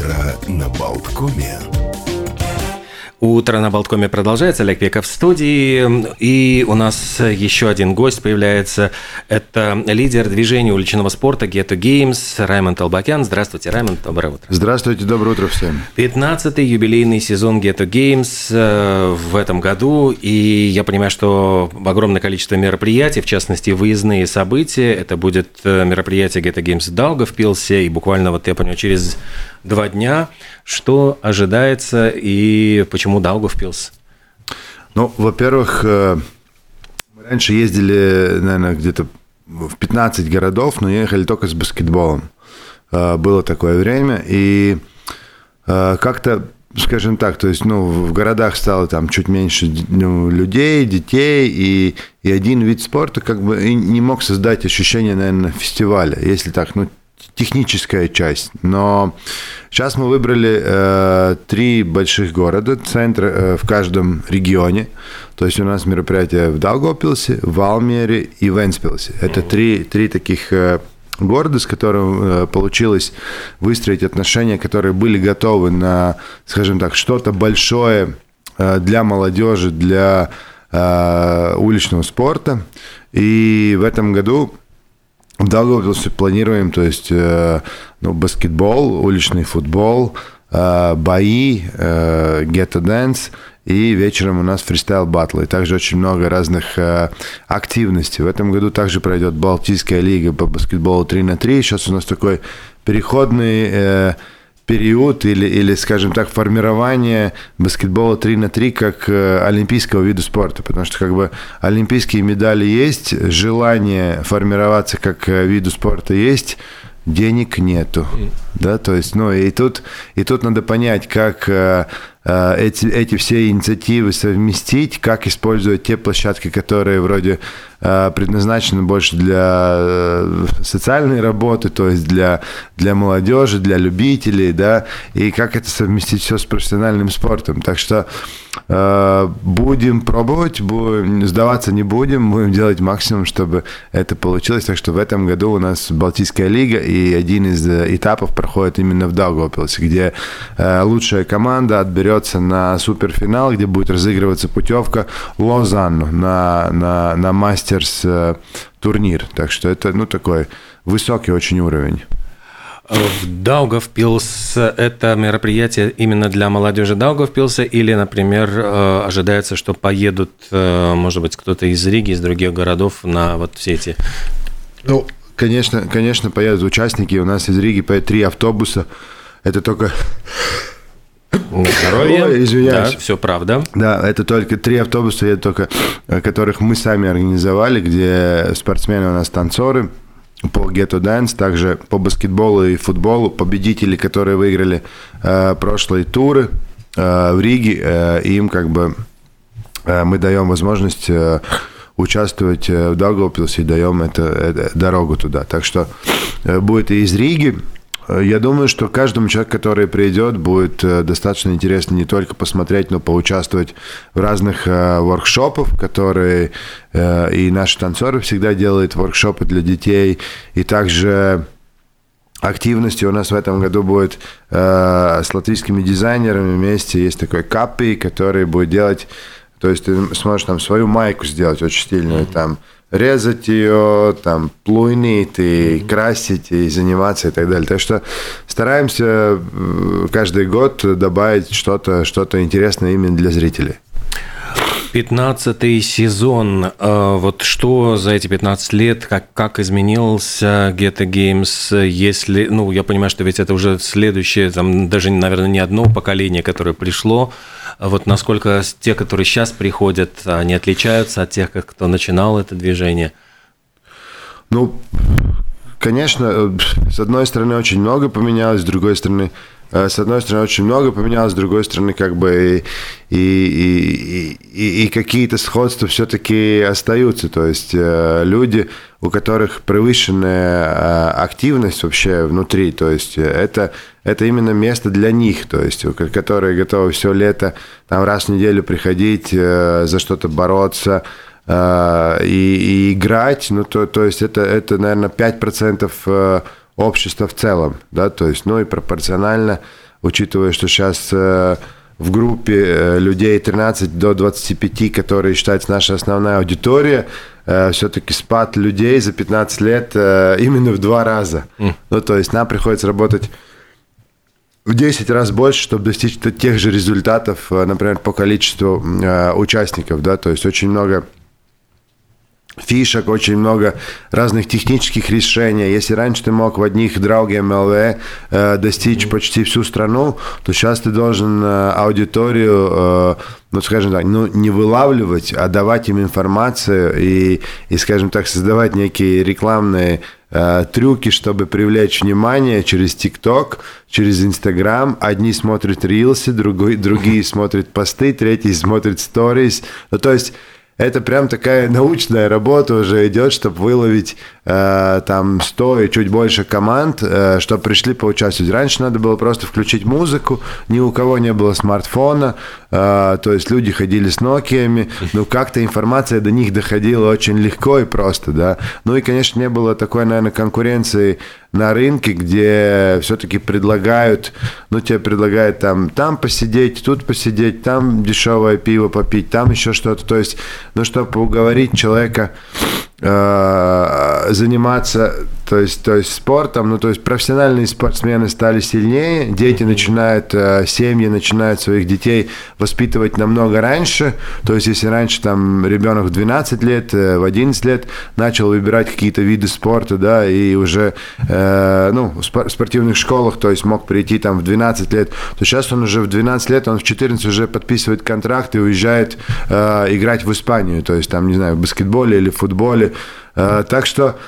Утро на Болткоме. Утро на Болткоме продолжается. Олег Веков в студии. И у нас еще один гость появляется. Это лидер движения уличного спорта Ghetto Games Раймонд Албакян. Здравствуйте, Раймонд. Доброе утро. Здравствуйте, доброе утро всем. 15-й юбилейный сезон Ghetto Games э, в этом году. И я понимаю, что огромное количество мероприятий, в частности, выездные события. Это будет э, мероприятие Ghetto Games в Даугавпилсе. И буквально, вот я понимаю, через два дня. Что ожидается и почему Даугавпилс? Ну, во-первых, э, мы раньше ездили, наверное, где-то в 15 городов, но ехали только с баскетболом. Э, было такое время, и э, как-то скажем так, то есть, ну, в городах стало там чуть меньше ну, людей, детей, и, и один вид спорта как бы не мог создать ощущение, наверное, фестиваля, если так, ну, техническая часть. Но сейчас мы выбрали э, три больших города, центр э, в каждом регионе. То есть у нас мероприятие в Даугавпилсе, в Алмере и в Энспилсе. Это три, три таких э, города, с которым э, получилось выстроить отношения, которые были готовы на, скажем так, что-то большое э, для молодежи, для э, уличного спорта. И в этом году в Даугавпилсе планируем, то есть э, ну, баскетбол, уличный футбол, э, бои, э, гетто-дэнс, и вечером у нас фристайл батлы. Также очень много разных активностей. В этом году также пройдет Балтийская лига по баскетболу 3 на 3. Сейчас у нас такой переходный период или, или, скажем так, формирование баскетбола 3 на 3 как э, олимпийского вида спорта, потому что как бы олимпийские медали есть, желание формироваться как э, виду спорта есть, денег нету, да, то есть, ну, и тут, и тут надо понять, как э, эти, эти все инициативы совместить, как использовать те площадки, которые вроде э, предназначены больше для э, социальной работы, то есть для, для молодежи, для любителей, да, и как это совместить все с профессиональным спортом. Так что будем пробовать, будем, сдаваться не будем, будем делать максимум, чтобы это получилось. Так что в этом году у нас Балтийская лига, и один из этапов проходит именно в Даугавпилсе, где лучшая команда отберет берется на суперфинал, где будет разыгрываться путевка Лозанну на, на, на мастерс э, турнир. Так что это ну, такой высокий очень уровень. В Даугавпилс это мероприятие именно для молодежи Даугавпилса или, например, э, ожидается, что поедут, э, может быть, кто-то из Риги, из других городов на вот все эти... Ну, конечно, конечно, поедут участники. У нас из Риги поедут три автобуса. Это только здоровье. Ой, извиняюсь. Да, все правда. Да, это только три автобуса, это только, э, которых мы сами организовали, где спортсмены у нас танцоры по ghetto dance, также по баскетболу и футболу, победители, которые выиграли э, прошлые туры э, в Риге, э, им как бы э, мы даем возможность э, участвовать э, в Даугавпилсе и даем это, это, дорогу туда. Так что э, будет и из Риги, я думаю, что каждому человеку, который придет, будет э, достаточно интересно не только посмотреть, но поучаствовать в разных э, воркшопах, которые э, и наши танцоры всегда делают воркшопы для детей, и также активности у нас в этом году будет э, с латвийскими дизайнерами вместе. Есть такой капи, который будет делать, то есть ты сможешь там свою майку сделать очень стильную, mm-hmm. там резать ее, там, плуйнить и красить, и заниматься и так далее. Так что стараемся э, каждый год добавить что-то что интересное именно для зрителей. 15 сезон. Э, вот что за эти 15 лет, как, как изменился Geta Games, если, ну, я понимаю, что ведь это уже следующее, там, даже, наверное, не одно поколение, которое пришло, вот насколько те, которые сейчас приходят, они отличаются от тех, кто начинал это движение? Ну, конечно, э, с одной стороны, очень много поменялось, с другой стороны, с одной стороны, очень много поменялось, с другой стороны, как бы и, и, и, и какие-то сходства все-таки остаются. То есть э, люди, у которых превышенная активность вообще внутри, то есть это это именно место для них, то есть, которые готовы все лето там раз в неделю приходить, э, за что-то бороться э, и, и играть, ну, то, то есть это, это, наверное, 5% э, общества в целом, да, то есть, ну, и пропорционально учитывая, что сейчас в группе людей 13 до 25, которые считается наша основная аудитория, все-таки спад людей за 15 лет именно в два раза. Mm. Ну, то есть нам приходится работать в 10 раз больше, чтобы достичь тех же результатов, например, по количеству участников, да, то есть очень много фишек, очень много разных технических решений. Если раньше ты мог в одних Drauge MLV э, достичь почти всю страну, то сейчас ты должен э, аудиторию, э, ну, скажем так, ну, не вылавливать, а давать им информацию и, и скажем так, создавать некие рекламные э, трюки, чтобы привлечь внимание через ТикТок, через Инстаграм. Одни смотрят рилсы, другой, другие смотрят посты, третьи смотрят сторис. Ну, то есть это прям такая научная работа уже идет, чтобы выловить э, там 100 и чуть больше команд, э, чтобы пришли поучаствовать. Раньше надо было просто включить музыку, ни у кого не было смартфона, э, то есть люди ходили с Nokia, ну как-то информация до них доходила очень легко и просто, да. Ну и, конечно, не было такой, наверное, конкуренции на рынке, где все-таки предлагают, ну, тебе предлагают там, там посидеть, тут посидеть, там дешевое пиво попить, там еще что-то. То есть, ну, чтобы уговорить человека заниматься то есть, то есть спортом, ну то есть профессиональные спортсмены стали сильнее, дети начинают, э, семьи начинают своих детей воспитывать намного раньше, то есть если раньше там ребенок в 12 лет, э, в 11 лет начал выбирать какие-то виды спорта, да, и уже, ну, в спортивных школах, то есть мог прийти там в 12 лет, то сейчас он уже в 12 лет, он в 14 уже подписывает контракт и уезжает играть в Испанию, то есть там, не знаю, в баскетболе или в футболе, Э, так что,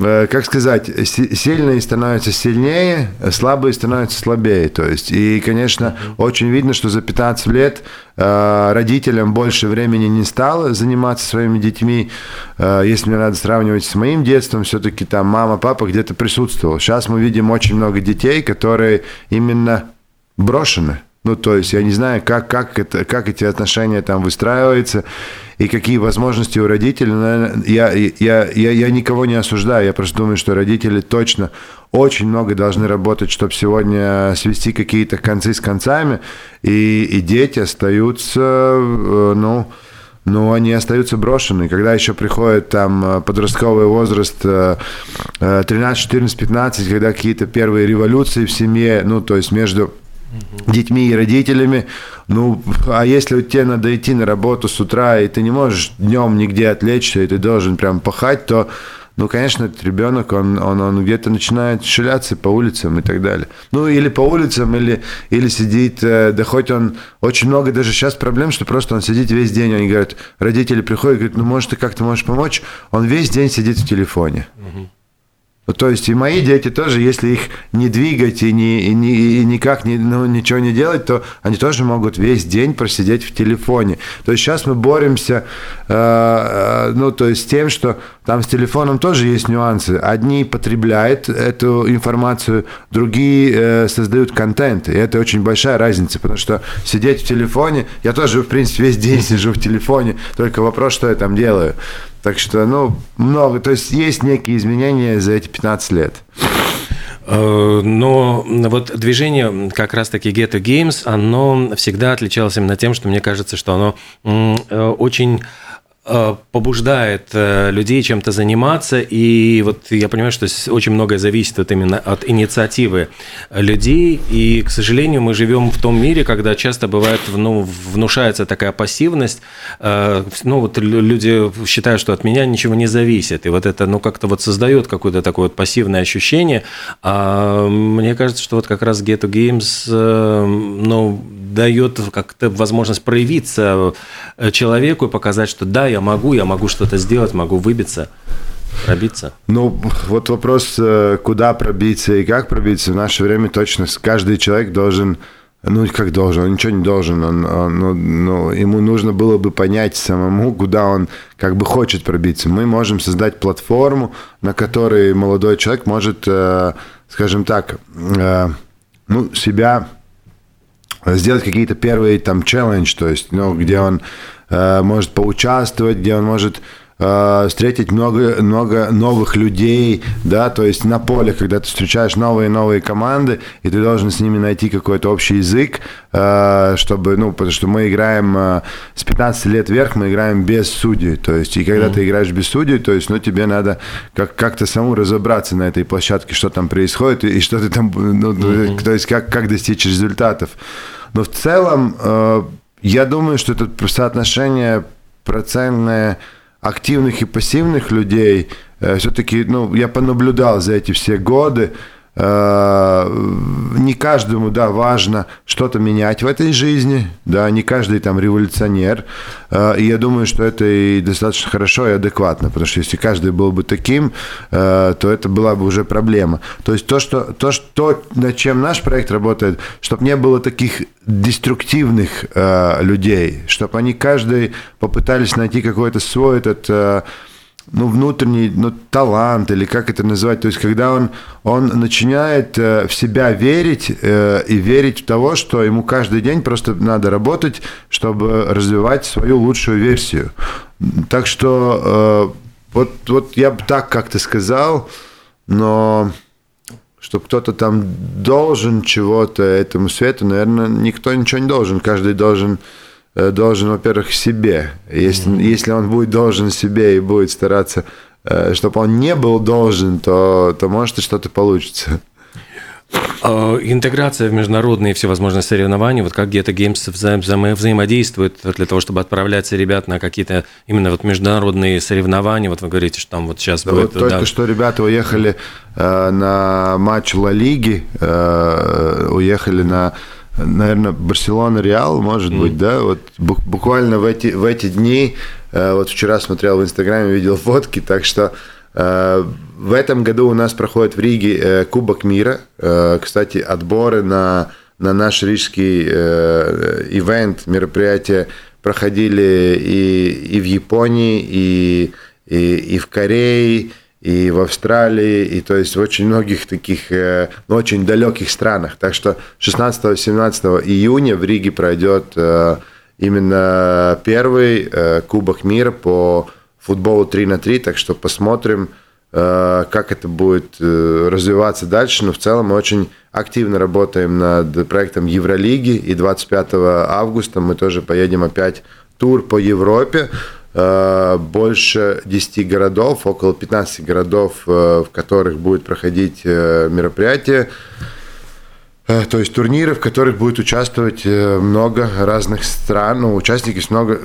э, как сказать, сильные становятся сильнее, слабые становятся слабее. То есть, и, конечно, очень видно, что за 15 лет э, родителям больше времени не стало заниматься своими детьми. Если мне надо сравнивать с моим детством, все-таки там мама, папа где-то присутствовал. Сейчас мы видим очень много детей, которые именно брошены. Ну, то есть я не знаю, как, как, это, как эти отношения там выстраиваются и какие возможности у родителей. Наверное, я, я, я, я никого не осуждаю, я просто думаю, что родители точно очень много должны работать, чтобы сегодня свести какие-то концы с концами, и, и дети остаются, э, ну, ну, они остаются брошены. Когда еще приходит там подростковый возраст 13, 14, 15, когда какие-то первые революции в семье, ну, то есть между детьми и родителями. Ну, а если тебе надо идти на работу с утра, и ты не можешь днем нигде отвлечься, и ты должен прям пахать, то, ну, конечно, этот ребенок, он, он, он где-то начинает шляться по улицам и так далее. Ну, или по улицам, или, или сидит, э, да хоть он, очень много даже сейчас проблем, что просто он сидит весь день, они говорят, родители приходят, говорят, ну, может, ты как-то можешь помочь? Он весь день сидит в телефоне. Угу. То есть и мои дети тоже, если их не двигать и, не, и, не, и никак не, ну, ничего не делать, то они тоже могут весь день просидеть в телефоне. То есть сейчас мы боремся, э, э, ну, то есть с тем, что там с телефоном тоже есть нюансы. Одни потребляют эту информацию, другие э, создают контент. И это очень большая разница, потому что сидеть в телефоне, я тоже, в принципе, весь день сижу в телефоне, только вопрос, что я там делаю. Так что, ну, много. То есть есть некие изменения за эти 15 лет. Э, но вот движение как раз-таки Ghetto Games, оно всегда отличалось именно тем, что мне кажется, что оно э, очень побуждает э, людей чем-то заниматься, и вот я понимаю, что очень многое зависит вот именно от инициативы людей, и, к сожалению, мы живем в том мире, когда часто бывает, ну, внушается такая пассивность, э, ну, вот люди считают, что от меня ничего не зависит, и вот это, ну, как-то вот создает какое-то такое вот пассивное ощущение, а мне кажется, что вот как раз Ghetto Games, ну, дает как-то возможность проявиться человеку и показать, что да, я могу, я могу что-то сделать, могу выбиться, пробиться. Ну, вот вопрос, э, куда пробиться и как пробиться, в наше время точно каждый человек должен ну, как должен, он ничего не должен, он, он, ну, ну, ему нужно было бы понять самому, куда он как бы хочет пробиться. Мы можем создать платформу, на которой молодой человек может, э, скажем так, э, ну, себя сделать какие-то первые там челлендж, то есть, ну, где он может поучаствовать, где он может э, встретить много, много новых людей, да, то есть на поле, когда ты встречаешь новые новые команды, и ты должен с ними найти какой-то общий язык, э, чтобы, ну, потому что мы играем э, с 15 лет вверх, мы играем без судей, то есть, и когда mm-hmm. ты играешь без судей, то есть, ну, тебе надо как- как-то самому разобраться на этой площадке, что там происходит, и, и что ты там, ну, mm-hmm. то есть, как, как достичь результатов. Но в целом, э, я думаю, что это соотношение процентное активных и пассивных людей, э, все-таки, ну, я понаблюдал за эти все годы, не каждому, да, важно что-то менять в этой жизни, да, не каждый там революционер, э, и я думаю, что это и достаточно хорошо и адекватно, потому что если каждый был бы таким, э, то это была бы уже проблема. То есть то, что, то, что, над чем наш проект работает, чтобы не было таких деструктивных людей, чтобы они каждый попытались найти какой-то свой этот ну, внутренний ну, талант, или как это называть, то есть когда он, он начинает э, в себя верить э, и верить в того, что ему каждый день просто надо работать, чтобы развивать свою лучшую версию. Так что э, вот, вот я бы так как-то сказал, но что кто-то там должен чего-то этому свету, наверное, никто ничего не должен, каждый должен Э, должен, во-первых, себе. Если, mm-hmm. если он будет должен себе и будет стараться, э, чтобы он не был должен, то, то может и что-то получится. А, интеграция в международные всевозможные соревнования, вот как где-то Games взаим, взаим, взаимодействует для того, чтобы отправлять ребят на какие-то именно вот международные соревнования. Вот вы говорите, что там вот сейчас да будет... Вот только да. что ребята уехали э, на матч Ла Лиги, э, уехали на наверное, Барселона, Реал, может mm. быть, да, вот буквально в эти, в эти дни, э, вот вчера смотрел в Инстаграме, видел фотки, так что э, в этом году у нас проходит в Риге э, Кубок мира, кстати, отборы на, на наш рижский ивент, мероприятие проходили и, и в Японии, и, и, и в Корее, и в Австралии, и то есть в очень многих таких, э, ну, очень далеких странах. Так что 16-17 июня в Риге пройдет э, именно первый э, Кубок мира по футболу 3 на 3, так что посмотрим, как это будет развиваться дальше. Но в целом мы очень активно работаем над проектом Евролиги, и 25 августа мы тоже поедем опять тур по Европе. Э, больше 10 городов, около 15 городов, э, в которых будет проходить э, мероприятие. То есть турниры, в которых будет участвовать много разных стран, ну, участники с, много,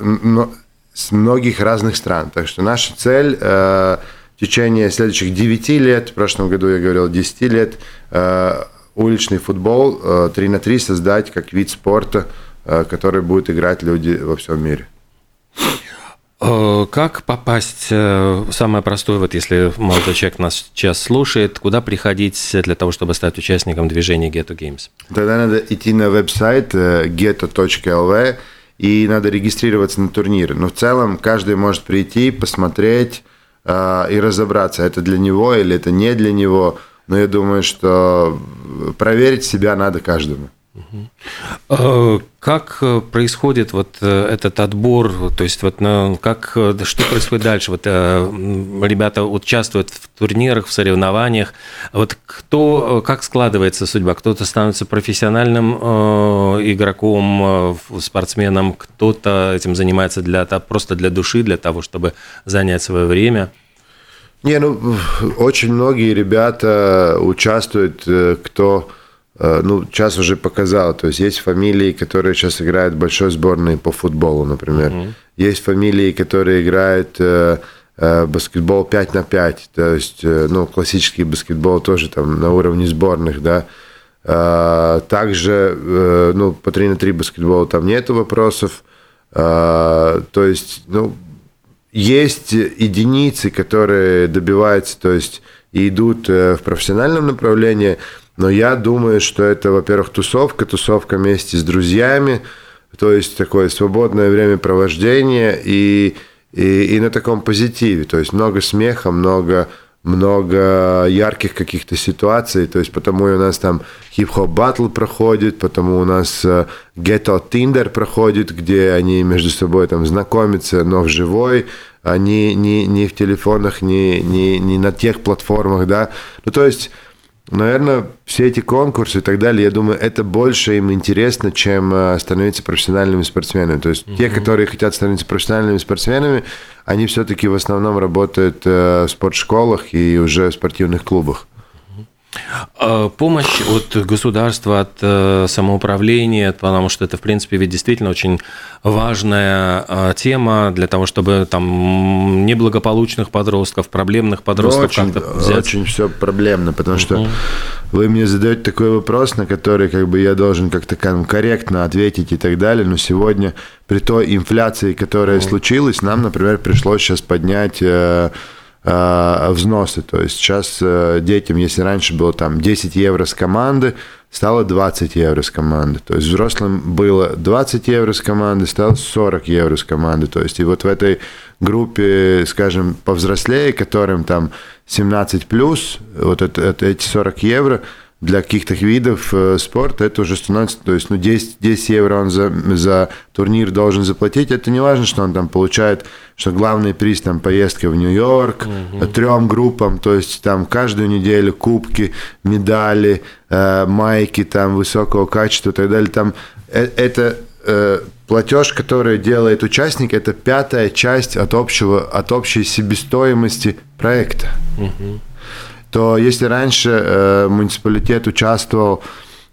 с многих разных стран. Так что наша цель в течение следующих 9 лет, в прошлом году я говорил 10 лет, уличный футбол 3 на 3 создать как вид спорта, который будут играть люди во всем мире. Э, как попасть, э, самое простое, вот если молодой человек нас сейчас слушает, куда приходить для того, чтобы стать участником движения Ghetto Games? Тогда надо идти на веб-сайт э, ghetto.lv и надо регистрироваться на турниры. Но в целом каждый может прийти, посмотреть и разобраться, это для него или это не для него. Но я думаю, что проверить себя надо каждому. Э, как э, происходит вот э, этот отбор, то есть вот ну, как, что происходит дальше? Вот ребята участвуют в турнирах, в соревнованиях. Вот кто, как складывается судьба? Кто-то становится профессиональным игроком, спортсменом, кто-то этим занимается для, просто для души, для того, чтобы занять свое время. Не, ну, очень многие ребята участвуют, кто Э, ну, сейчас уже показал. То есть есть фамилии, которые сейчас играют в большой сборной по футболу, например. Mm-hmm. Есть фамилии, которые играют э, э, баскетбол 5 на 5. То есть, э, ну, классический баскетбол тоже там на уровне сборных, да. Э, также, э, ну, по 3 на 3 баскетбола там нету вопросов. Э, то есть, ну, есть единицы, которые добиваются, то есть, и идут э, в профессиональном направлении – но я думаю, что это, во-первых, тусовка, тусовка вместе с друзьями, то есть такое свободное времяпровождение и, и, и на таком позитиве. То есть много смеха, много, много ярких каких-то ситуаций. То есть потому и у нас там хип-хоп батл проходит, потому у нас гетто Тиндер проходит, где они между собой там знакомятся, но в живой. а ни, ни, ни в телефонах, ни, ни, ни на тех платформах, да. Ну, то есть Наверное, все эти конкурсы и так далее, я думаю, это больше им интересно, чем э, становиться профессиональными спортсменами. То есть угу. те, которые хотят становиться профессиональными спортсменами, они все-таки в основном работают э, в спортшколах и уже в спортивных клубах. А, помощь от государства, от э, самоуправления, потому что это, в принципе, ведь действительно очень важная а, тема для того, чтобы там неблагополучных подростков, проблемных подростков ну, как-то взять. Очень все проблемно, потому что вы мне задаете такой вопрос, на который как бы я должен как-то корректно ответить и так далее, но сегодня при той инфляции, которая случилась, нам, например, пришлось сейчас поднять э, Э, взносы. То есть сейчас э, детям, если раньше было там 10 евро с команды, стало 20 евро с команды. То есть взрослым было 20 евро с команды, стало 40 евро с команды. То есть и вот в этой группе, скажем, повзрослее, которым там 17 плюс, вот это, это эти 40 евро – для каких-то видов э, спорта это уже становится, то есть, ну, 10, 10 евро он за, за турнир должен заплатить, это не важно, что он там получает, что главный приз там поездка в Нью-Йорк, угу. трем группам, то есть там каждую неделю кубки, медали, э, майки там высокого качества и так далее, там э, это э, платеж, который делает участник, это пятая часть от общего, от общей себестоимости проекта. Угу то если раньше э, муниципалитет участвовал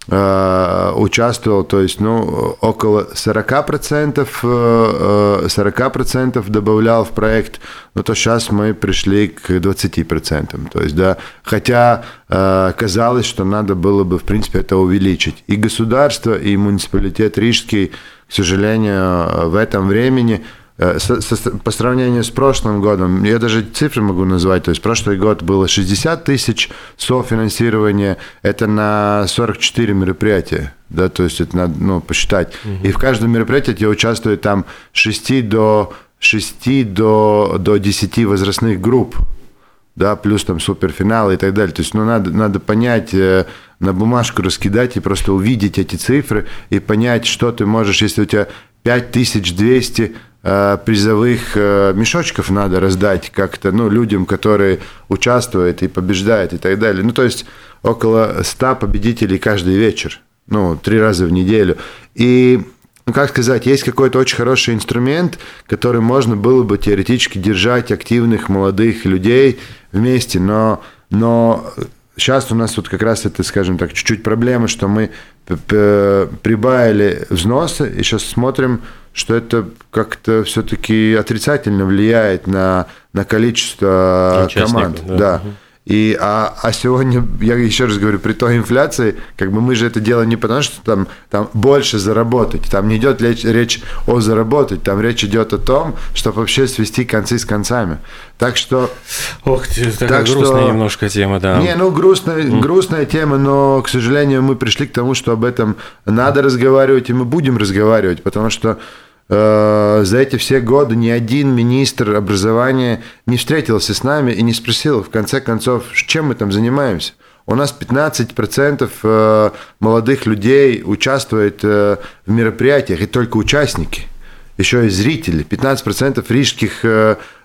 э, участвовал, то есть, ну, около 40%, 40% э, добавлял в проект, но то сейчас мы пришли к 20%. То есть, да, хотя казалось, что надо было бы, в принципе, это увеличить. И государство, и муниципалитет Рижский, к сожалению, в этом времени – Э, по сравнению с прошлым годом, я даже цифры могу назвать, то есть прошлый год было 60 тысяч софинансирования, это на 44 мероприятия, да, то есть это надо ну, посчитать. Угу. И в каждом мероприятии тебе участвует там 6 до, 6 до, до 10 возрастных групп, да, плюс там суперфиналы и так далее. То есть, ну, надо, надо понять, э, на бумажку раскидать и просто увидеть эти цифры и понять, что ты можешь, если у тебя 5200 Э, призовых э, мешочков надо раздать как-то, ну, людям, которые участвуют и побеждают и так далее. Ну, то есть около 100 победителей каждый вечер, ну, три раза в неделю. И, ну, как сказать, есть какой-то очень хороший инструмент, который можно было бы теоретически держать активных молодых людей вместе, но, но сейчас у нас вот как раз это, скажем так, чуть-чуть проблема, что мы прибавили взносы и сейчас смотрим, что это как-то все-таки отрицательно влияет на, на количество команд. Да. да. И, а, а сегодня, я еще раз говорю, при той инфляции, как бы мы же это делаем не потому, что там, там больше заработать, там не идет речь, речь о заработать, там речь идет о том, чтобы вообще свести концы с концами. Так что... Ох, такая так грустная что, немножко тема, да. Не, ну грустная, mm. грустная тема, но, к сожалению, мы пришли к тому, что об этом надо разговаривать, и мы будем разговаривать, потому что за эти все годы ни один министр образования не встретился с нами и не спросил, в конце концов, чем мы там занимаемся. У нас 15% э, молодых людей участвует э, в мероприятиях, и только участники, еще и зрители. 15% рижских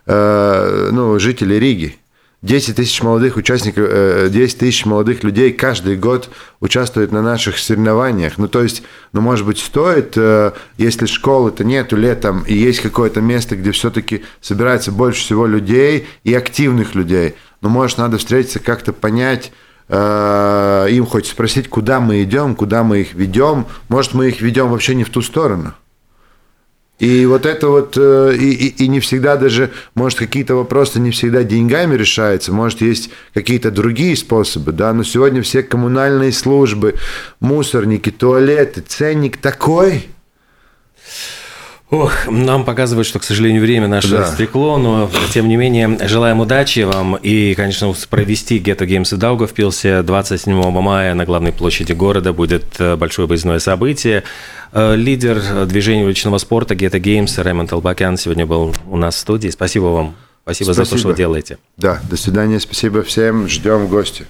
ну, жителей Риги. 10 тысяч молодых участников, 10 э, тысяч молодых людей каждый год участвуют на наших соревнованиях. Ну, то есть, ну, может быть, стоит, э, если школы-то нету летом, и есть какое-то место, где все-таки собирается больше всего людей и активных людей, ну, может, надо встретиться, как-то понять, э, им хоть спросить, куда мы идем, куда мы их ведем. Может, мы их ведем вообще не в ту сторону. И вот это вот, э, и, и, и не всегда даже, может, какие-то вопросы не всегда деньгами решаются, может, есть какие-то другие способы, да, но сегодня все коммунальные службы, мусорники, туалеты, ценник такой, Ох, нам показывают, что, к сожалению, время наше да. стекло, но, тем не менее, желаем удачи вам и, конечно, провести Ghetto Games в Даугавпилсе 27 мая на главной площади города будет э, большое выездное событие. Э, лидер движения уличного спорта Ghetto Games Рэймонд Албакян сегодня был у нас в студии. Спасибо вам. Спасибо, Спасибо за то, что вы делаете. Да, до свидания. Спасибо всем. Ждем в гости.